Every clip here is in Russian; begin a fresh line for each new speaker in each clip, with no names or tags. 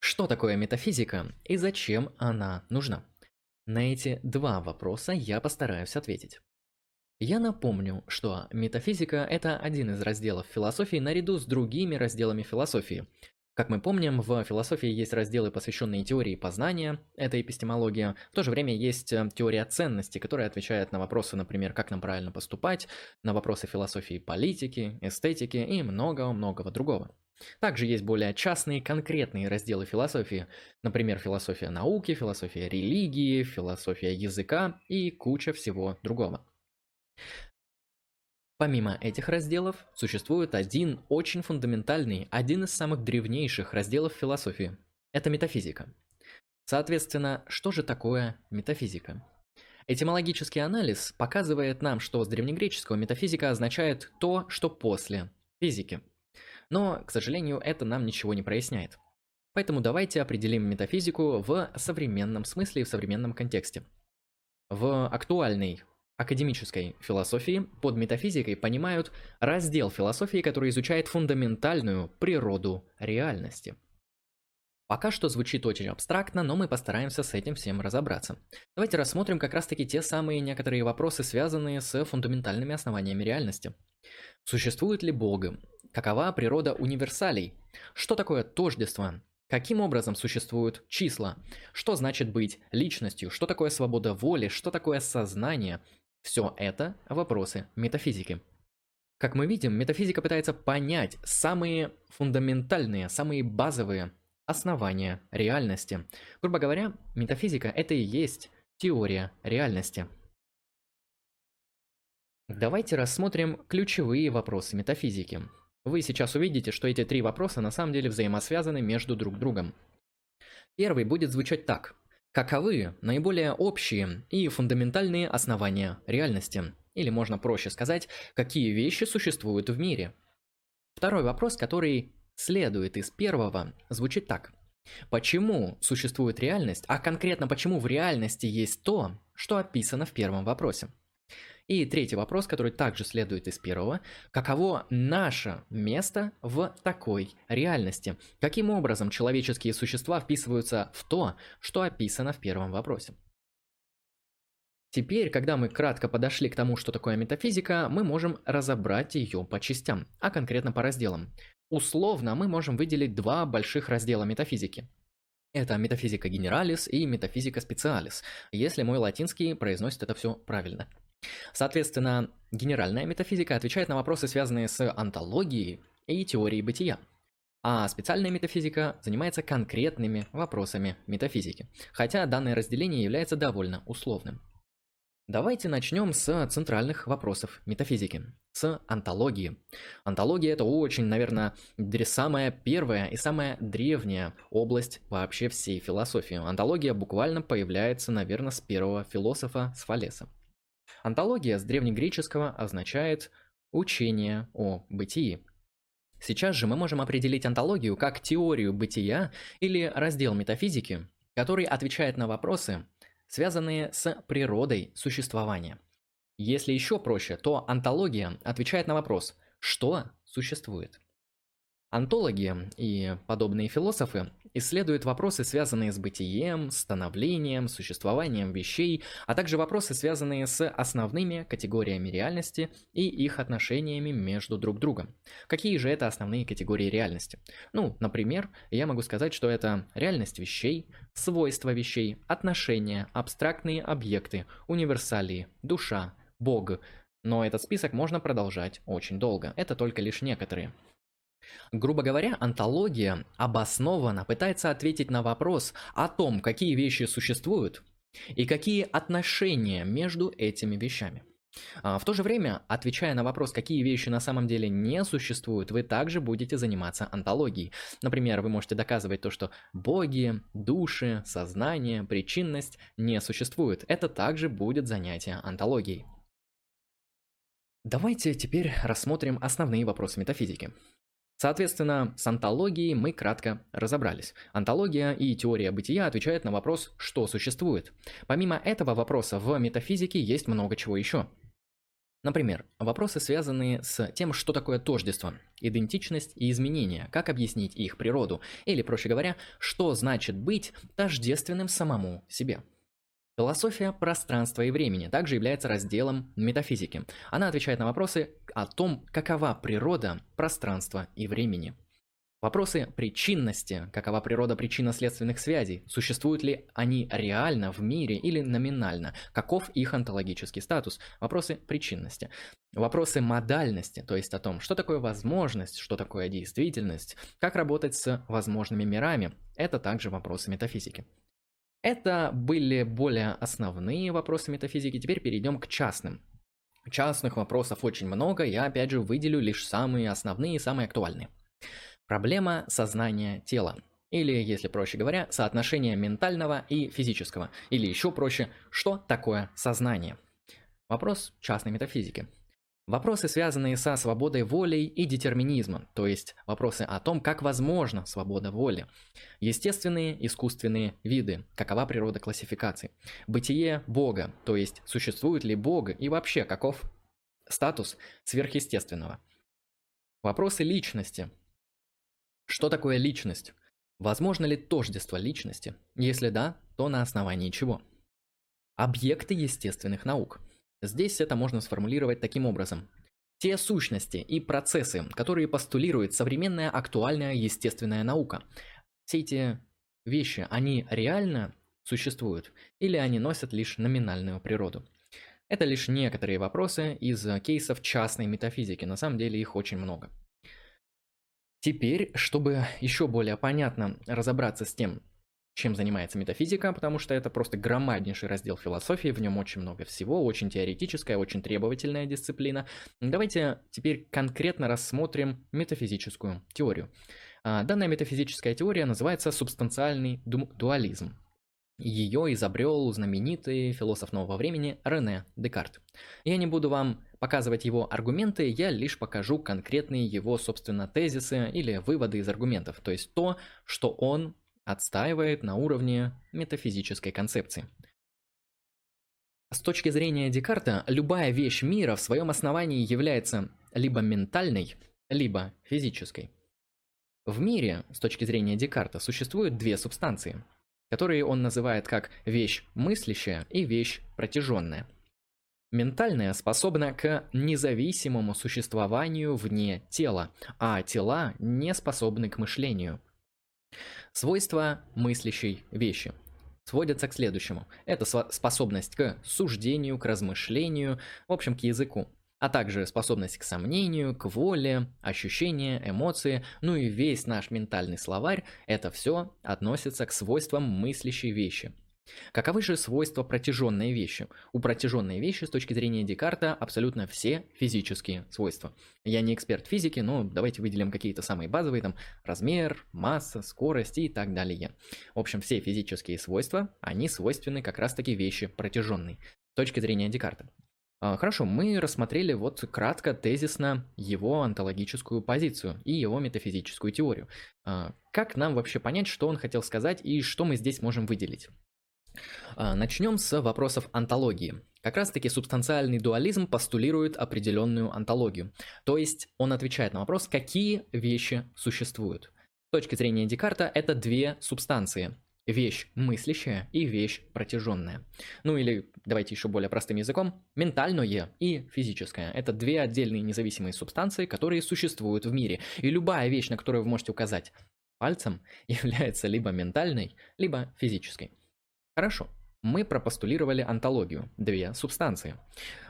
Что такое метафизика и зачем она нужна? На эти два вопроса я постараюсь ответить. Я напомню, что метафизика – это один из разделов философии наряду с другими разделами философии. Как мы помним, в философии есть разделы, посвященные теории познания, это эпистемология. В то же время есть э, теория ценности, которая отвечает на вопросы, например, как нам правильно поступать, на вопросы философии политики, эстетики и многого-многого другого. Также есть более частные, конкретные разделы философии, например, философия науки, философия религии, философия языка и куча всего другого. Помимо этих разделов, существует один очень фундаментальный, один из самых древнейших разделов философии. Это метафизика. Соответственно, что же такое метафизика? Этимологический анализ показывает нам, что с древнегреческого метафизика означает то, что после физики. Но, к сожалению, это нам ничего не проясняет. Поэтому давайте определим метафизику в современном смысле и в современном контексте. В актуальной академической философии под метафизикой понимают раздел философии, который изучает фундаментальную природу реальности. Пока что звучит очень абстрактно, но мы постараемся с этим всем разобраться. Давайте рассмотрим как раз таки те самые некоторые вопросы, связанные с фундаментальными основаниями реальности. Существует ли Бог? Какова природа универсалей? Что такое тождество? Каким образом существуют числа? Что значит быть личностью? Что такое свобода воли? Что такое сознание? Все это вопросы метафизики. Как мы видим, метафизика пытается понять самые фундаментальные, самые базовые основания реальности. Грубо говоря, метафизика это и есть теория реальности. Давайте рассмотрим ключевые вопросы метафизики. Вы сейчас увидите, что эти три вопроса на самом деле взаимосвязаны между друг другом. Первый будет звучать так. Каковы наиболее общие и фундаментальные основания реальности? Или можно проще сказать, какие вещи существуют в мире? Второй вопрос, который следует из первого, звучит так. Почему существует реальность, а конкретно почему в реальности есть то, что описано в первом вопросе? И третий вопрос, который также следует из первого. Каково наше место в такой реальности? Каким образом человеческие существа вписываются в то, что описано в первом вопросе? Теперь, когда мы кратко подошли к тому, что такое метафизика, мы можем разобрать ее по частям, а конкретно по разделам. Условно мы можем выделить два больших раздела метафизики. Это метафизика генералис и метафизика специалис, если мой латинский произносит это все правильно. Соответственно, генеральная метафизика отвечает на вопросы, связанные с антологией и теорией бытия. А специальная метафизика занимается конкретными вопросами метафизики, хотя данное разделение является довольно условным. Давайте начнем с центральных вопросов метафизики, с антологии. Антология это очень, наверное, самая первая и самая древняя область вообще всей философии. Антология буквально появляется, наверное, с первого философа Сфалеса. Антология с древнегреческого означает учение о бытии. Сейчас же мы можем определить антологию как теорию бытия или раздел метафизики, который отвечает на вопросы, связанные с природой существования. Если еще проще, то антология отвечает на вопрос «что существует?». Антологи и подобные философы исследуют вопросы, связанные с бытием, становлением, существованием вещей, а также вопросы, связанные с основными категориями реальности и их отношениями между друг другом. Какие же это основные категории реальности? Ну, например, я могу сказать, что это реальность вещей, свойства вещей, отношения, абстрактные объекты, универсалии, душа, Бог. Но этот список можно продолжать очень долго, это только лишь некоторые. Грубо говоря, антология обоснованно пытается ответить на вопрос о том, какие вещи существуют и какие отношения между этими вещами. А, в то же время, отвечая на вопрос, какие вещи на самом деле не существуют, вы также будете заниматься антологией. Например, вы можете доказывать то, что боги, души, сознание, причинность не существуют. Это также будет занятие антологией. Давайте теперь рассмотрим основные вопросы метафизики. Соответственно, с антологией мы кратко разобрались. Антология и теория бытия отвечают на вопрос, что существует. Помимо этого вопроса в метафизике есть много чего еще. Например, вопросы, связанные с тем, что такое тождество, идентичность и изменения, как объяснить их природу, или, проще говоря, что значит быть тождественным самому себе. Философия пространства и времени также является разделом метафизики. Она отвечает на вопросы о том, какова природа пространства и времени. Вопросы причинности, какова природа причинно-следственных связей, существуют ли они реально в мире или номинально, каков их онтологический статус, вопросы причинности. Вопросы модальности, то есть о том, что такое возможность, что такое действительность, как работать с возможными мирами, это также вопросы метафизики. Это были более основные вопросы метафизики, теперь перейдем к частным. Частных вопросов очень много, я опять же выделю лишь самые основные и самые актуальные. Проблема сознания тела. Или, если проще говоря, соотношение ментального и физического. Или еще проще, что такое сознание? Вопрос частной метафизики. Вопросы, связанные со свободой воли и детерминизмом, то есть вопросы о том, как возможна свобода воли. Естественные, искусственные виды, какова природа классификации. Бытие Бога, то есть существует ли Бог и вообще каков статус сверхъестественного. Вопросы личности, что такое личность? Возможно ли тождество личности? Если да, то на основании чего? Объекты естественных наук. Здесь это можно сформулировать таким образом. Те сущности и процессы, которые постулирует современная актуальная естественная наука. Все эти вещи, они реально существуют или они носят лишь номинальную природу? Это лишь некоторые вопросы из кейсов частной метафизики, на самом деле их очень много. Теперь, чтобы еще более понятно разобраться с тем, чем занимается метафизика, потому что это просто громаднейший раздел философии, в нем очень много всего, очень теоретическая, очень требовательная дисциплина. Давайте теперь конкретно рассмотрим метафизическую теорию. А, данная метафизическая теория называется субстанциальный дуализм. Ее изобрел знаменитый философ нового времени Рене Декарт. Я не буду вам показывать его аргументы, я лишь покажу конкретные его, собственно, тезисы или выводы из аргументов, то есть то, что он отстаивает на уровне метафизической концепции. С точки зрения Декарта, любая вещь мира в своем основании является либо ментальной, либо физической. В мире, с точки зрения Декарта, существуют две субстанции – которые он называет как вещь мыслящая и вещь протяженная. Ментальная способна к независимому существованию вне тела, а тела не способны к мышлению. Свойства мыслящей вещи сводятся к следующему. Это способность к суждению, к размышлению, в общем, к языку а также способность к сомнению, к воле, ощущения, эмоции, ну и весь наш ментальный словарь, это все относится к свойствам мыслящей вещи. Каковы же свойства протяженной вещи? У протяженной вещи с точки зрения Декарта абсолютно все физические свойства. Я не эксперт физики, но давайте выделим какие-то самые базовые, там размер, масса, скорость и так далее. В общем, все физические свойства, они свойственны как раз таки вещи протяженной с точки зрения Декарта. А, хорошо, мы рассмотрели вот кратко, тезисно его онтологическую позицию и его метафизическую теорию. А, как нам вообще понять, что он хотел сказать и что мы здесь можем выделить? А, начнем с вопросов онтологии. Как раз таки субстанциальный дуализм постулирует определенную онтологию. То есть он отвечает на вопрос, какие вещи существуют. С точки зрения Декарта это две субстанции вещь мыслящая и вещь протяженная. Ну или, давайте еще более простым языком, ментальное и физическое. Это две отдельные независимые субстанции, которые существуют в мире. И любая вещь, на которую вы можете указать пальцем, является либо ментальной, либо физической. Хорошо, мы пропостулировали антологию, две субстанции.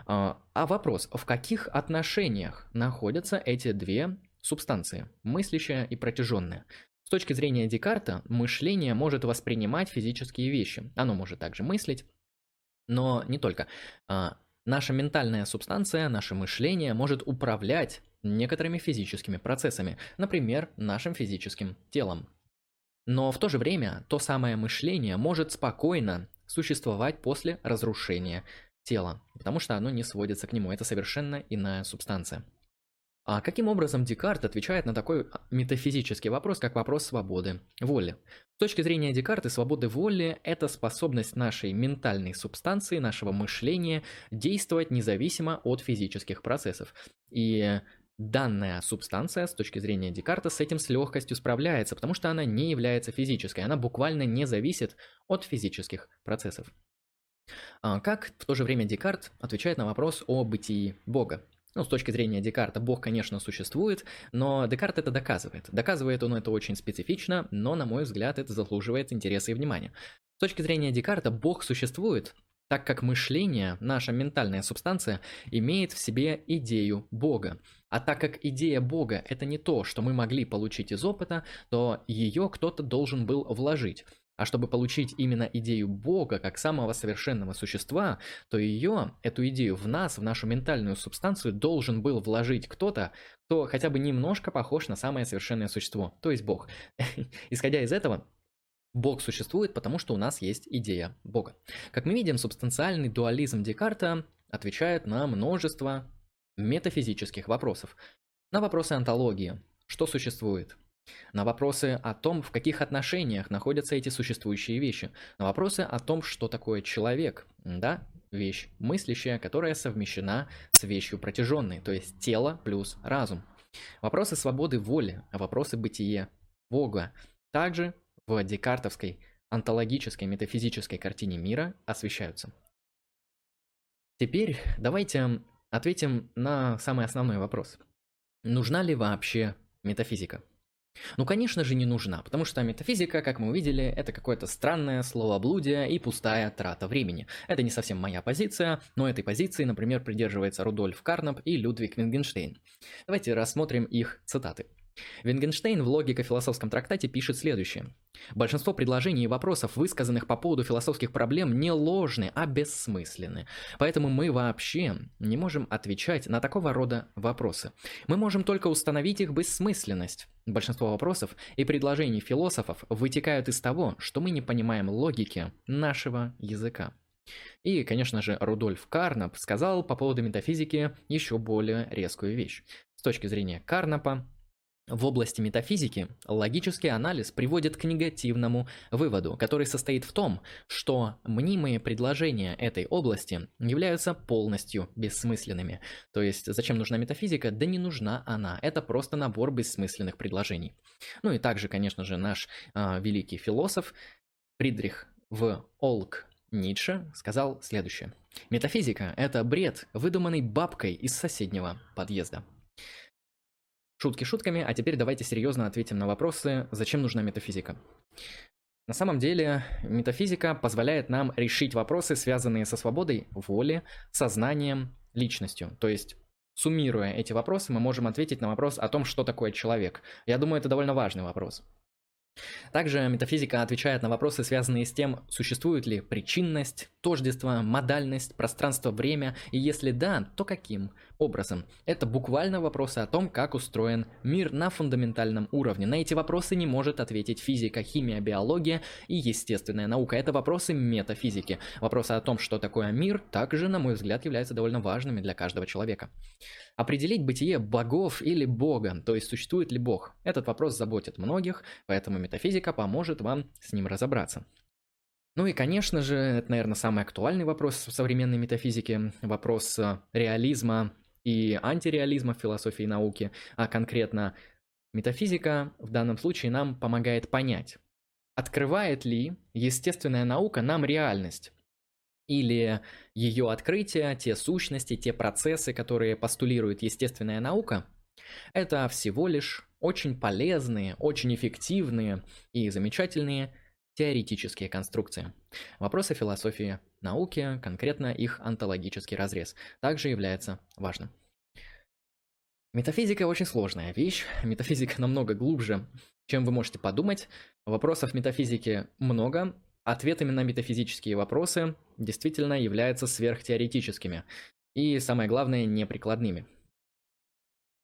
А, а вопрос, в каких отношениях находятся эти две субстанции, мыслящая и протяженная? С точки зрения Декарта, мышление может воспринимать физические вещи. Оно может также мыслить, но не только. А, наша ментальная субстанция, наше мышление может управлять некоторыми физическими процессами, например, нашим физическим телом. Но в то же время то самое мышление может спокойно существовать после разрушения тела, потому что оно не сводится к нему, это совершенно иная субстанция. А каким образом Декарт отвечает на такой а, метафизический вопрос, как вопрос свободы, воли? точки зрения Декарта, свободы воли – это способность нашей ментальной субстанции, нашего мышления действовать независимо от физических процессов. И данная субстанция с точки зрения Декарта с этим с легкостью справляется, потому что она не является физической, она буквально не зависит от физических процессов. А как в то же время Декарт отвечает на вопрос о бытии Бога? Ну, с точки зрения Декарта, Бог, конечно, существует, но Декарт это доказывает. Доказывает он это очень специфично, но, на мой взгляд, это заслуживает интереса и внимания. С точки зрения Декарта, Бог существует, так как мышление, наша ментальная субстанция, имеет в себе идею Бога. А так как идея Бога – это не то, что мы могли получить из опыта, то ее кто-то должен был вложить. А чтобы получить именно идею Бога как самого совершенного существа, то ее, эту идею в нас, в нашу ментальную субстанцию, должен был вложить кто-то, кто хотя бы немножко похож на самое совершенное существо, то есть Бог. Исходя из этого, Бог существует, потому что у нас есть идея Бога. Как мы видим, субстанциальный дуализм Декарта отвечает на множество метафизических вопросов. На вопросы антологии. Что существует? на вопросы о том, в каких отношениях находятся эти существующие вещи, на вопросы о том, что такое человек, да, вещь мыслящая, которая совмещена с вещью протяженной, то есть тело плюс разум. Вопросы свободы воли, вопросы бытия Бога также в декартовской онтологической метафизической картине мира освещаются. Теперь давайте ответим на самый основной вопрос. Нужна ли вообще метафизика? Ну, конечно же, не нужна, потому что метафизика, как мы увидели, это какое-то странное словоблудие и пустая трата времени. Это не совсем моя позиция, но этой позиции, например, придерживается Рудольф Карнап и Людвиг Вингенштейн. Давайте рассмотрим их цитаты. Вингенштейн в логико-философском трактате пишет следующее. Большинство предложений и вопросов, высказанных по поводу философских проблем, не ложны, а бессмысленны. Поэтому мы вообще не можем отвечать на такого рода вопросы. Мы можем только установить их бессмысленность. Большинство вопросов и предложений философов вытекают из того, что мы не понимаем логики нашего языка. И, конечно же, Рудольф Карнап сказал по поводу метафизики еще более резкую вещь. С точки зрения Карнапа, в области метафизики логический анализ приводит к негативному выводу, который состоит в том, что мнимые предложения этой области являются полностью бессмысленными. То есть, зачем нужна метафизика? Да не нужна она. Это просто набор бессмысленных предложений. Ну и также, конечно же, наш э, великий философ Фридрих в Олк Ницше сказал следующее. Метафизика – это бред, выдуманный бабкой из соседнего подъезда. Шутки шутками, а теперь давайте серьезно ответим на вопросы, зачем нужна метафизика. На самом деле, метафизика позволяет нам решить вопросы, связанные со свободой воли, сознанием, личностью. То есть, суммируя эти вопросы, мы можем ответить на вопрос о том, что такое человек. Я думаю, это довольно важный вопрос. Также метафизика отвечает на вопросы, связанные с тем, существует ли причинность, тождество, модальность, пространство-время, и если да, то каким образом. Это буквально вопросы о том, как устроен мир на фундаментальном уровне. На эти вопросы не может ответить физика, химия, биология и естественная наука. Это вопросы метафизики. Вопросы о том, что такое мир, также, на мой взгляд, являются довольно важными для каждого человека. Определить бытие богов или бога, то есть существует ли бог, этот вопрос заботит многих, поэтому метафизика поможет вам с ним разобраться. Ну и, конечно же, это, наверное, самый актуальный вопрос в современной метафизике, вопрос э, реализма и антиреализма в философии и науке, а конкретно метафизика в данном случае нам помогает понять, открывает ли естественная наука нам реальность, или ее открытие, те сущности, те процессы, которые постулирует естественная наука, это всего лишь очень полезные, очень эффективные и замечательные теоретические конструкции. Вопросы философии науки, конкретно их онтологический разрез, также является важным. Метафизика очень сложная вещь, метафизика намного глубже, чем вы можете подумать. Вопросов метафизики много, ответами на метафизические вопросы действительно являются сверхтеоретическими и, самое главное, неприкладными.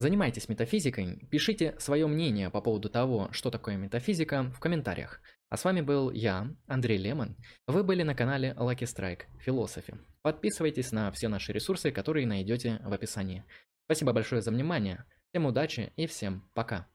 Занимайтесь метафизикой, пишите свое мнение по поводу того, что такое метафизика, в комментариях. А с вами был я, Андрей Лемон. Вы были на канале Lucky Strike Philosophy. Подписывайтесь на все наши ресурсы, которые найдете в описании. Спасибо большое за внимание, всем удачи и всем пока.